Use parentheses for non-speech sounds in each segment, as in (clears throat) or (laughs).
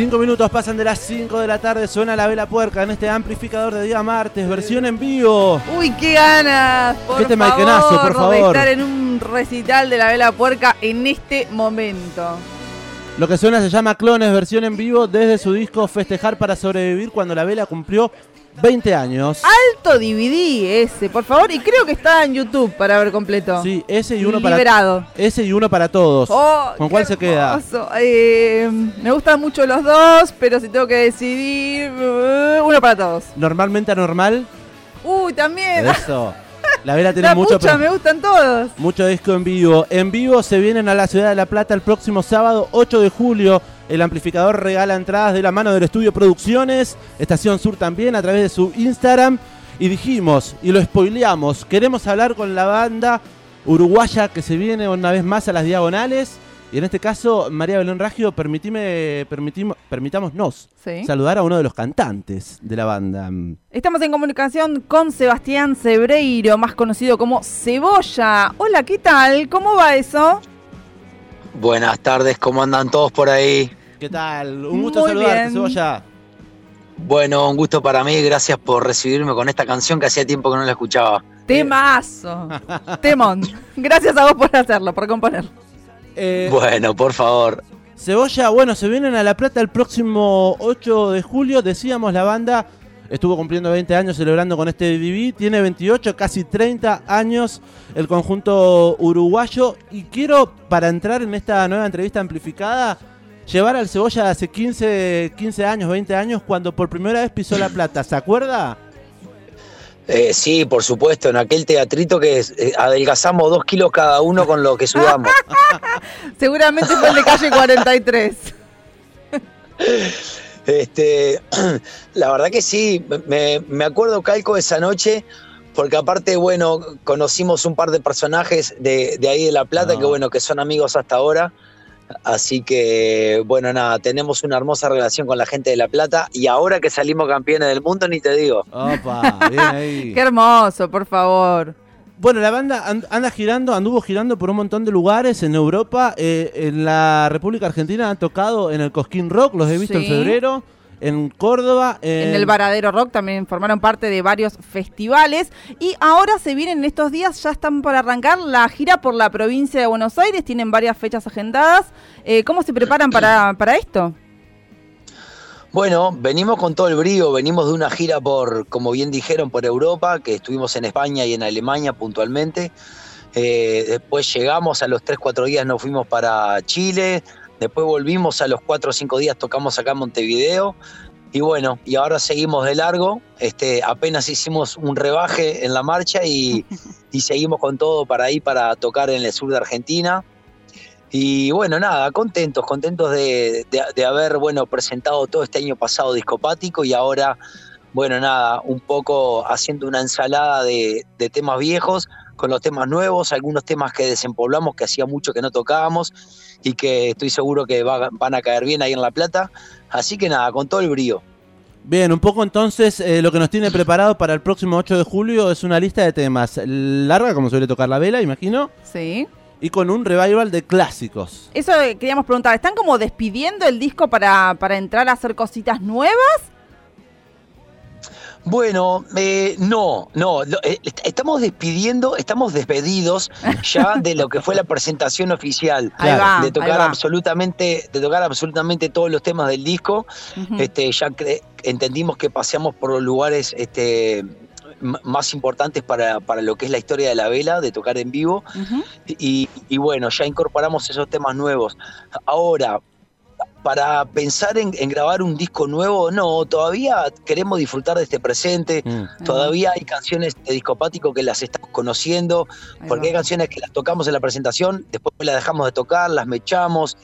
Cinco minutos pasan de las 5 de la tarde, suena la vela puerca en este amplificador de día martes, versión en vivo. Uy, qué ganas, por ¿Qué tema favor, por favor? de estar en un recital de la vela puerca en este momento. Lo que suena se llama Clones, versión en vivo desde su disco Festejar para sobrevivir cuando la vela cumplió 20 años. Alto DVD ese, por favor, y creo que está en YouTube para ver completo. Sí, ese y uno para Liberado. ese y uno para todos. Oh, ¿Con cuál se queda? Eh, me gustan mucho los dos, pero si tengo que decidir, uh, uno para todos. Normalmente anormal. Uy, también. Eso. (laughs) La vela tiene La mucho pucha, me gustan todos. Mucho disco en vivo. En vivo se vienen a la ciudad de La Plata el próximo sábado 8 de julio. El amplificador regala entradas de la mano del estudio Producciones, Estación Sur también a través de su Instagram. Y dijimos, y lo spoileamos, queremos hablar con la banda uruguaya que se viene una vez más a las diagonales. Y en este caso, María Belén Raggio, permitime, permitimos, permitámonos Sí. saludar a uno de los cantantes de la banda. Estamos en comunicación con Sebastián Cebreiro, más conocido como Cebolla. Hola, ¿qué tal? ¿Cómo va eso? Buenas tardes, ¿cómo andan todos por ahí? ¿Qué tal? Un gusto Muy saludarte, bien. Cebolla. Bueno, un gusto para mí, gracias por recibirme con esta canción que hacía tiempo que no la escuchaba. Temazo. (laughs) Temón. Gracias a vos por hacerlo, por componer. Eh, Bueno, por favor. Cebolla, bueno, se vienen a La Plata el próximo 8 de julio. Decíamos, la banda estuvo cumpliendo 20 años celebrando con este DVD. Tiene 28, casi 30 años el conjunto uruguayo. Y quiero, para entrar en esta nueva entrevista amplificada, llevar al Cebolla de hace 15, 15 años, 20 años, cuando por primera vez pisó La Plata. ¿Se acuerda? Eh, sí, por supuesto, en aquel teatrito que eh, adelgazamos dos kilos cada uno con lo que sudamos. (laughs) Seguramente fue el de calle 43. (laughs) Este, (clears throat) la verdad que sí, me, me acuerdo calco esa noche, porque aparte, bueno, conocimos un par de personajes de, de ahí de La Plata, Ah. que bueno, que son amigos hasta ahora. Así que, bueno, nada, tenemos una hermosa relación con la gente de La Plata y ahora que salimos campeones del mundo, ni te digo. Opa, bien ahí. (laughs) Qué hermoso, por favor. Bueno, la banda and- anda girando, anduvo girando por un montón de lugares en Europa. eh, en la República Argentina han tocado en el Cosquín Rock, los he visto en febrero. En Córdoba. En el Varadero Rock también formaron parte de varios festivales. Y ahora se vienen en estos días, ya están por arrancar la gira por la provincia de Buenos Aires. Tienen varias fechas agendadas. Eh, ¿Cómo se preparan para, para esto? Bueno, venimos con todo el brío, venimos de una gira por, como bien dijeron, por Europa, que estuvimos en España y en Alemania puntualmente. Eh, después llegamos, a los 3-4 días nos fuimos para Chile, después volvimos a los 4 o 5 días, tocamos acá en Montevideo. Y bueno, y ahora seguimos de largo, este, apenas hicimos un rebaje en la marcha y, (laughs) y seguimos con todo para ahí, para tocar en el sur de Argentina. Y bueno, nada, contentos, contentos de, de- de haber, bueno, presentado todo este año pasado discopático y ahora, bueno, nada, un poco haciendo una ensalada de, de temas viejos con los temas nuevos, algunos temas que desempoblamos, que hacía mucho que no tocábamos y que estoy seguro que va- van a caer bien ahí en La Plata. Así que nada, con todo el brío. Bien, un poco entonces eh, lo que nos tiene preparado para el próximo 8 de julio es una lista de temas larga, como suele tocar la vela, imagino, Sí. y con un revival de clásicos. Eso eh, queríamos preguntar. ¿Están como despidiendo el disco para, para entrar a hacer cositas nuevas? Bueno, eh, no, no, eh, est- estamos despidiendo, estamos despedidos ya (laughs) de lo que fue la presentación oficial. Va, de tocar absolutamente de tocar absolutamente todos los temas del disco. Este ya entendimos que paseamos por los lugares este más importantes para, para lo que es la historia de la vela de tocar en vivo. Y, y bueno ya incorporamos esos temas nuevos. Ahora para pensar en, en grabar un disco nuevo, no, todavía queremos disfrutar de este presente, Mm. todavía hay canciones de discopático que las estamos conociendo, Ahí porque hay canciones que las tocamos en la presentación, después las dejamos de tocar, las mechamos.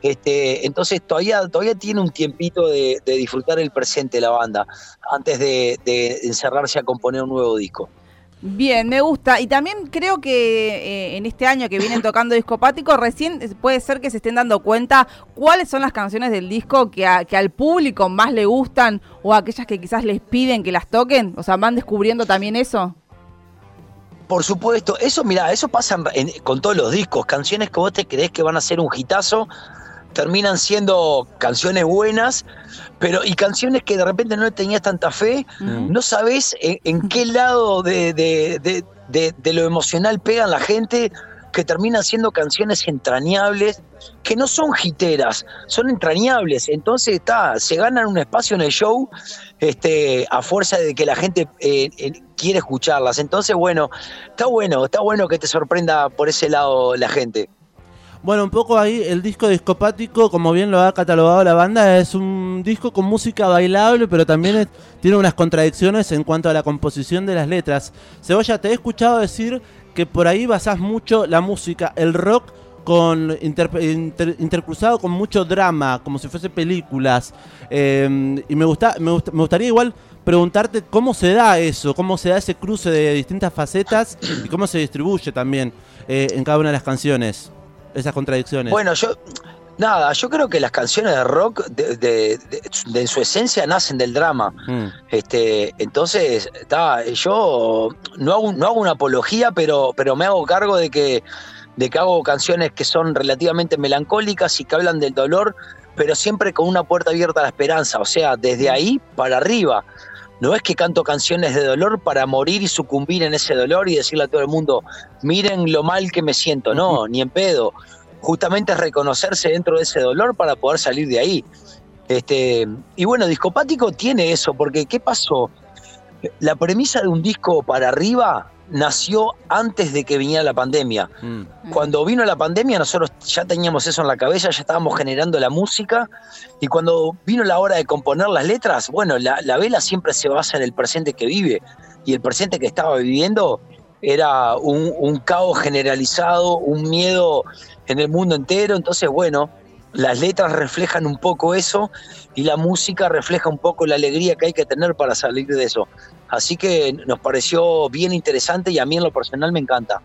Este, entonces todavía, todavía tiene un tiempito de, de disfrutar el presente la banda antes de, de encerrarse a componer un nuevo disco. Bien, me gusta. Y también creo que eh, en este año que vienen (laughs) tocando discopático, recién puede ser que se estén dando cuenta cuáles son las canciones del disco que, que al público más le gustan o aquellas que quizás les piden que las toquen. O sea, van descubriendo también eso. Por supuesto, eso, mira, eso pasa con todos los discos. Canciones que vos te crees que van a ser un hitazo, terminan siendo canciones buenas, pero y canciones que de repente no tenías tanta fe, no sabes en, qué lado de, de, lo emocional pegan la gente, que terminan siendo canciones entrañables, que no son jiteras, son entrañables. Entonces está, se ganan un espacio en el show este, a fuerza de que la gente eh, quiere escucharlas. Entonces, bueno, está bueno, está bueno que te sorprenda por ese lado la gente. Bueno, un poco ahí el disco discopático, como bien lo ha catalogado la banda, es un disco con música bailable, pero también tiene unas contradicciones en cuanto a la composición de las letras. Cebolla, te he escuchado decir que por ahí basás mucho la música, el rock, con intercruzado con mucho drama, como si fuese películas. Em, y me, gusta, me, gustaría igual preguntarte cómo se da eso, cómo se da ese cruce de distintas facetas y cómo se distribuye también eh, en cada una de las canciones esas contradicciones? Bueno, yo, nada, yo creo que las canciones de rock de, en su esencia nacen del drama. Mm. Este, entonces, yo no hago, no hago una apología, pero, pero me hago cargo de que, de que hago canciones que son relativamente melancólicas y que hablan del dolor, pero siempre con una puerta abierta a la esperanza, o sea, desde ahí para arriba. No es que canto canciones de dolor para morir y sucumbir en ese dolor y decirle a todo el mundo, miren lo mal que me siento. No, ni en pedo. Justamente es reconocerse dentro de ese dolor para poder salir de ahí. Este, y bueno, Discopático tiene eso, porque ¿qué pasó? La premisa de un disco para arriba nació antes de que viniera la pandemia. Mm. Cuando vino la pandemia nosotros ya teníamos eso en la cabeza, ya estábamos generando la música y cuando vino la hora de componer las letras, bueno, la, vela siempre se basa en el presente que vive y el presente que estaba viviendo era un, un caos generalizado, un miedo en el mundo entero, entonces bueno, las letras reflejan un poco eso y la música refleja un poco la alegría que hay que tener para salir de eso. Así que nos pareció bien interesante y a mí en lo personal me encanta.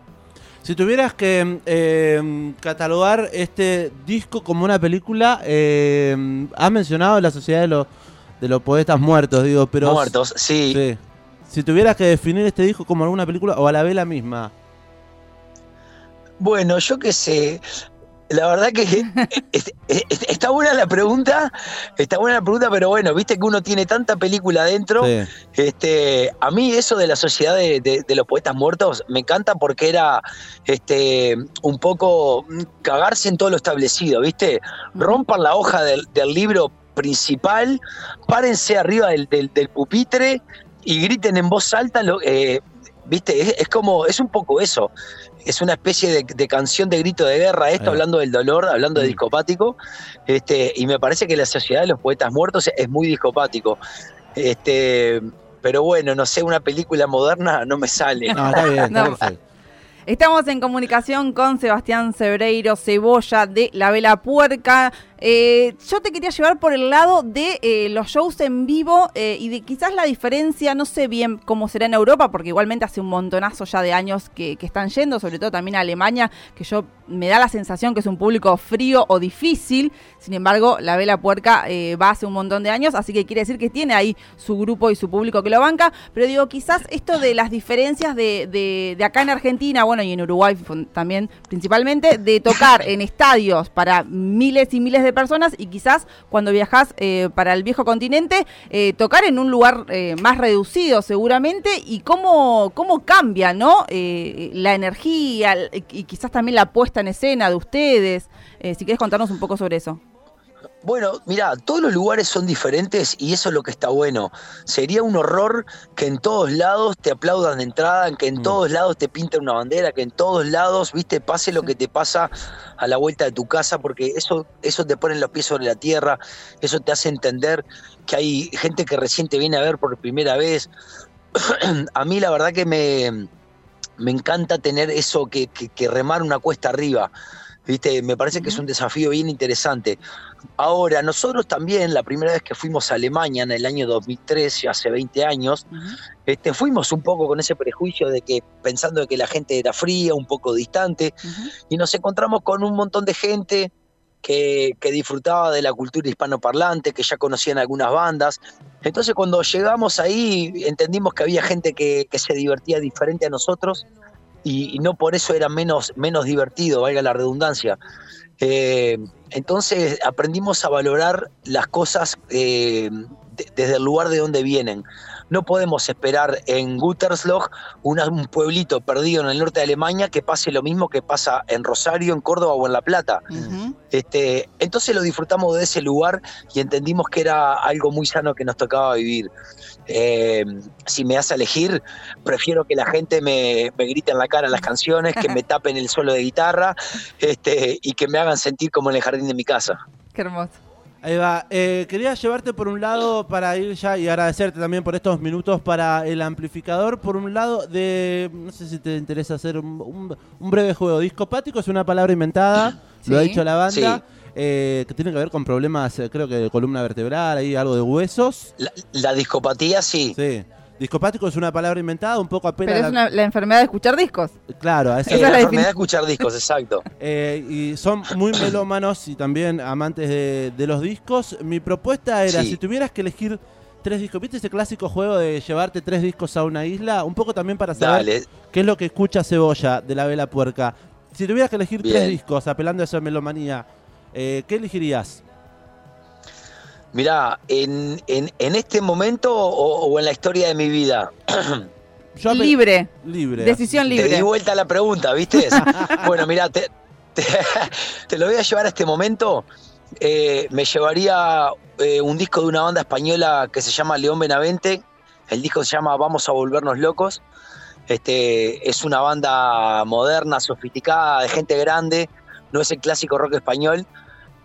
Si tuvieras que eh, catalogar este disco como una película, eh, has mencionado la Sociedad de los, de los Poetas Muertos, digo, pero... Muertos, sí. Si tuvieras que definir este disco como alguna película o a la vez la misma. Bueno, yo qué sé. La verdad que (laughs) está buena la pregunta, está buena la pregunta, pero bueno, viste que uno tiene tanta película adentro. Este, a mí eso de la sociedad de, los poetas muertos me encanta porque era este, un poco cagarse en todo lo establecido, ¿viste? Rompan la hoja del, libro principal, párense arriba del, pupitre y griten en voz alta lo, eh, ¿Viste? Es, como, es un poco eso. Es una especie de, canción de grito de guerra, esto, hablando del dolor, hablando de mm. discopático. Este, y me parece que la sociedad de los poetas muertos es muy discopático. Este, pero bueno, no sé, una película moderna no me sale. No, está bien, (laughs) Estamos en comunicación con Sebastián Cebreiro Cebolla de La Vela Puerca. Eh, yo te quería llevar por el lado de eh, los shows en vivo eh, y de quizás la diferencia, no sé bien cómo será en Europa, porque igualmente hace un montonazo ya de años que, están yendo, sobre todo también a Alemania, que yo me da la sensación que es un público frío o difícil. Sin embargo, la Vela Puerca va hace un montón de años, así que quiere decir que tiene ahí su grupo y su público que lo banca. Pero digo, quizás esto de las diferencias de, de, de acá en Argentina, bueno, y en Uruguay también principalmente, de tocar en estadios para miles y miles de personas y quizás cuando viajas eh, para el viejo continente, eh, tocar en un lugar eh, más reducido seguramente y cómo, cómo cambia ¿no? la energía y quizás también la puesta en escena de ustedes. si quieres contarnos un poco sobre eso. Bueno, mira, todos los lugares son diferentes y eso es lo que está bueno. Sería un horror que en todos lados te aplaudan de entrada, que en mm. todos lados te pinten una bandera, que en todos lados, viste, pase lo que te pasa a la vuelta de tu casa, porque eso, eso te pone los pies sobre la tierra, eso te hace entender que hay gente que recién te viene a ver por primera vez. (clears throat) a mí la verdad que me, me encanta tener eso que, que remar una cuesta arriba ¿Viste? Me parece que es un desafío bien interesante. Ahora, nosotros también, la primera vez que fuimos a Alemania en el año 2013, hace 20 años, este, fuimos un poco con ese prejuicio de que pensando que la gente era fría, un poco distante, y nos encontramos con un montón de gente que, que, disfrutaba de la cultura hispanoparlante, que ya conocían algunas bandas. Entonces cuando llegamos ahí entendimos que había gente que, que se divertía diferente a nosotros y, y, no por eso era menos, menos divertido, valga la redundancia. Eh, entonces aprendimos a valorar las cosas eh, de, desde el lugar de donde vienen. No podemos esperar en Gütersloh, una, un pueblito perdido en el norte de Alemania, que pase lo mismo que pasa en Rosario, en Córdoba o en La Plata. Uh -huh. este, entonces lo disfrutamos de ese lugar y entendimos que era algo muy sano que nos tocaba vivir. Eh, si me hace elegir, prefiero que la gente me, me, grite en la cara las canciones, que me (laughs) tapen el solo de guitarra este, y que me hagan sentir como en el jardín de mi casa. Qué hermoso. Ahí va. Eh, quería llevarte por un lado para ir ya y agradecerte también por estos minutos para el amplificador. Por un lado, de. No sé si te interesa hacer un, un, un breve juego. Discopático es una palabra inventada, sí. lo ha dicho la banda. Sí. Eh, que tiene que ver con problemas, eh, creo que de columna vertebral, ahí algo de huesos. La, la discopatía, sí. Sí. Discopático es una palabra inventada, un poco apenas. Pero es una, la enfermedad de escuchar discos. Claro, esa es, es la, la enfermedad de escuchar discos, exacto. (laughs) Eh, y son muy (coughs) melómanos y también amantes de, de los discos. Mi propuesta era, sí. si tuvieras que elegir tres discos, ¿viste ese clásico juego de llevarte tres discos a una isla? Un poco también para saber Dale. qué es lo que escucha Cebolla de la vela puerca. Si tuvieras que elegir Bien. tres discos, apelando a esa melomanía, eh, ¿qué elegirías? Mirá, en, en, en este momento o, o, en la historia de mi vida. (clears throat) libre. Libre. Decisión libre. Te di vuelta a la pregunta, ¿viste? (laughs) bueno, mirá, te, te, (laughs) te, lo voy a llevar a este momento. Eh, me llevaría eh, un disco de una banda española que se llama León Benavente. El disco se llama Vamos a volvernos locos. Este, es una banda moderna, sofisticada, de gente grande. No es el clásico rock español,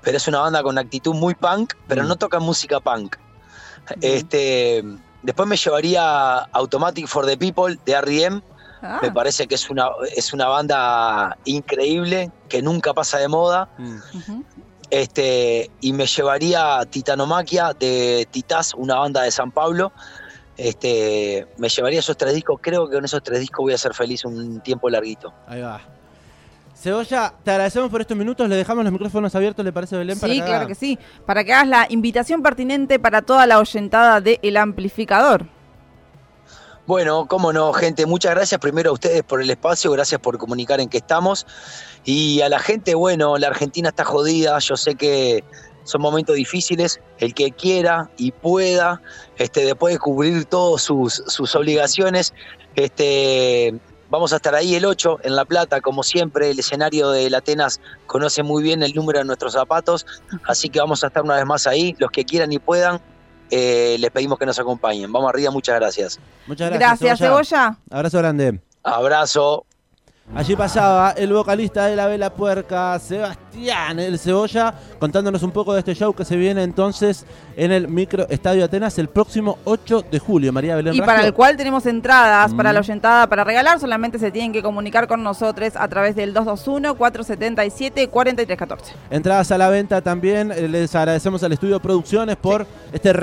pero es una banda con actitud muy punk, pero mm. no toca música punk. Mm. Este, después me llevaría Automatic for the People de R.E.M. Ah. Me parece que es una, es una banda increíble, que nunca pasa de moda. Mm. Uh -huh. este, y me llevaría Titanomaquia de Titás, una banda de San Pablo. Este, me llevaría esos tres discos. Creo que con esos tres discos voy a ser feliz un tiempo larguito. Ahí va. Cebolla, te agradecemos por estos minutos, le dejamos los micrófonos abiertos, ¿le parece Belén? Sí, para que claro haga... que sí, para que hagas la invitación pertinente para toda la oyentada del El Amplificador. Bueno, cómo no, gente, muchas gracias primero a ustedes por el espacio, gracias por comunicar en que estamos. Y a la gente, bueno, la Argentina está jodida, yo sé que son momentos difíciles, el que quiera y pueda, este, después de cubrir todas sus, sus obligaciones, este, Vamos a estar ahí el 8 en La Plata, como siempre, el escenario de Atenas conoce muy bien el número de nuestros zapatos, así que vamos a estar una vez más ahí, los que quieran y puedan, eh, les pedimos que nos acompañen. Vamos arriba, muchas gracias. Muchas gracias. Gracias, Cebolla. Cebolla. Abrazo grande. Abrazo. Allí pasaba el vocalista de la Vela Puerca, Sebastián El Cebolla, contándonos un poco de este show que se viene entonces en el Micro Estadio Atenas el próximo 8 de julio. María Belén Y para el cual tenemos entradas mm. para la oyentada para regalar, solamente se tienen que comunicar con nosotros a través del 221-477-4314. Entradas a la venta también, les agradecemos al Estudio Producciones por sí. este